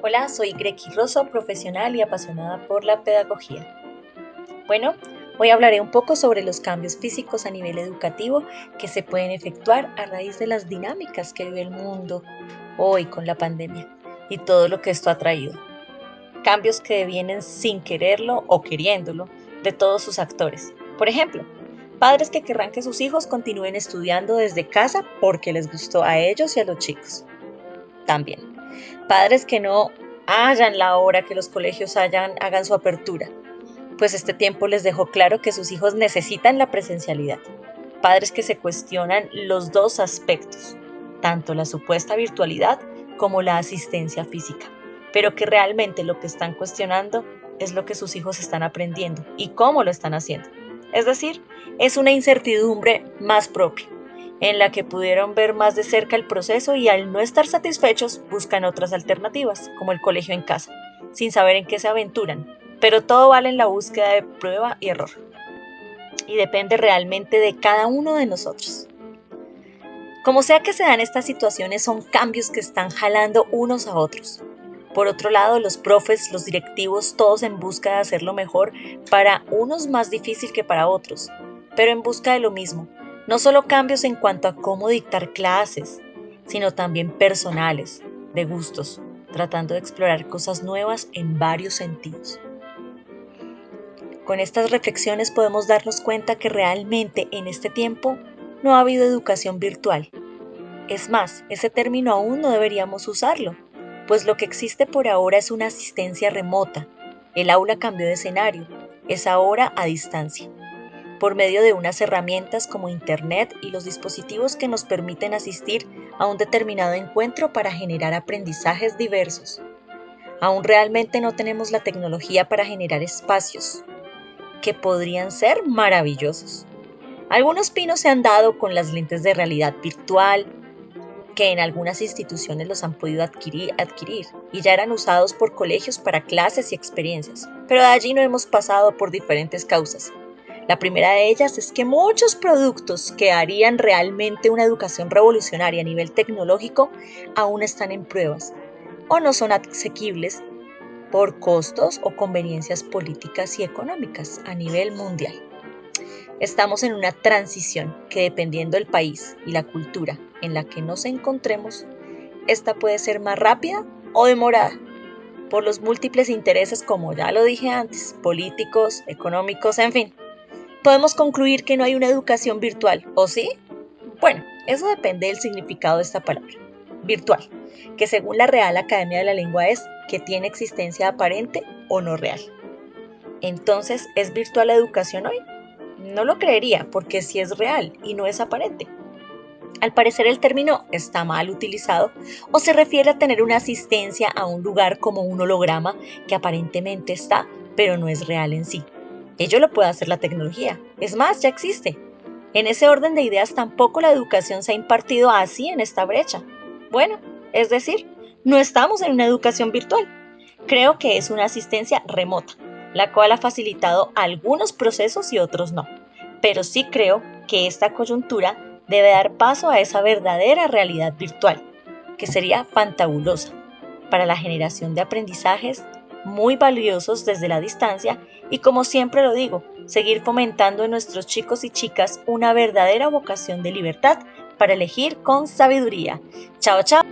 Hola, soy Greki Rosso, profesional y apasionada por la pedagogía. Bueno, hoy hablaré un poco sobre los cambios físicos a nivel educativo que se pueden efectuar a raíz de las dinámicas que vive el mundo hoy con la pandemia y todo lo que esto ha traído. Cambios que vienen sin quererlo o queriéndolo de todos sus actores. Por ejemplo, padres que querrán que sus hijos continúen estudiando desde casa porque les gustó a ellos y a los chicos. También Padres que no hayan la hora que los colegios hayan, hagan su apertura, pues este tiempo les dejó claro que sus hijos necesitan la presencialidad. Padres que se cuestionan los dos aspectos, tanto la supuesta virtualidad como la asistencia física, pero que realmente lo que están cuestionando es lo que sus hijos están aprendiendo y cómo lo están haciendo. Es decir, es una incertidumbre más propia en la que pudieron ver más de cerca el proceso y al no estar satisfechos buscan otras alternativas, como el colegio en casa, sin saber en qué se aventuran. Pero todo vale en la búsqueda de prueba y error. Y depende realmente de cada uno de nosotros. Como sea que se dan estas situaciones, son cambios que están jalando unos a otros. Por otro lado, los profes, los directivos, todos en busca de hacerlo mejor, para unos más difícil que para otros, pero en busca de lo mismo, no solo cambios en cuanto a cómo dictar clases, sino también personales, de gustos, tratando de explorar cosas nuevas en varios sentidos. Con estas reflexiones podemos darnos cuenta que realmente en este tiempo no ha habido educación virtual. Es más, ese término aún no deberíamos usarlo, pues lo que existe por ahora es una asistencia remota. El aula cambió de escenario, es ahora a distancia por medio de unas herramientas como Internet y los dispositivos que nos permiten asistir a un determinado encuentro para generar aprendizajes diversos. Aún realmente no tenemos la tecnología para generar espacios que podrían ser maravillosos. Algunos pinos se han dado con las lentes de realidad virtual, que en algunas instituciones los han podido adquirir, y ya eran usados por colegios para clases y experiencias, pero de allí no hemos pasado por diferentes causas, la primera de ellas es que muchos productos que harían realmente una educación revolucionaria a nivel tecnológico aún están en pruebas o no son asequibles por costos o conveniencias políticas y económicas a nivel mundial. Estamos en una transición que dependiendo del país y la cultura en la que nos encontremos, esta puede ser más rápida o demorada por los múltiples intereses, como ya lo dije antes, políticos, económicos, en fin podemos concluir que no hay una educación virtual, ¿o sí? Bueno, eso depende del significado de esta palabra. Virtual, que según la Real Academia de la Lengua es que tiene existencia aparente o no real. Entonces, ¿es virtual la educación hoy? No lo creería, porque si es real y no es aparente. Al parecer el término está mal utilizado o se refiere a tener una asistencia a un lugar como un holograma que aparentemente está, pero no es real en sí. Ello lo puede hacer la tecnología. Es más, ya existe. En ese orden de ideas tampoco la educación se ha impartido así en esta brecha. Bueno, es decir, no estamos en una educación virtual. Creo que es una asistencia remota, la cual ha facilitado algunos procesos y otros no. Pero sí creo que esta coyuntura debe dar paso a esa verdadera realidad virtual, que sería fantabulosa para la generación de aprendizajes muy valiosos desde la distancia y como siempre lo digo, seguir fomentando en nuestros chicos y chicas una verdadera vocación de libertad para elegir con sabiduría. Chao, chao.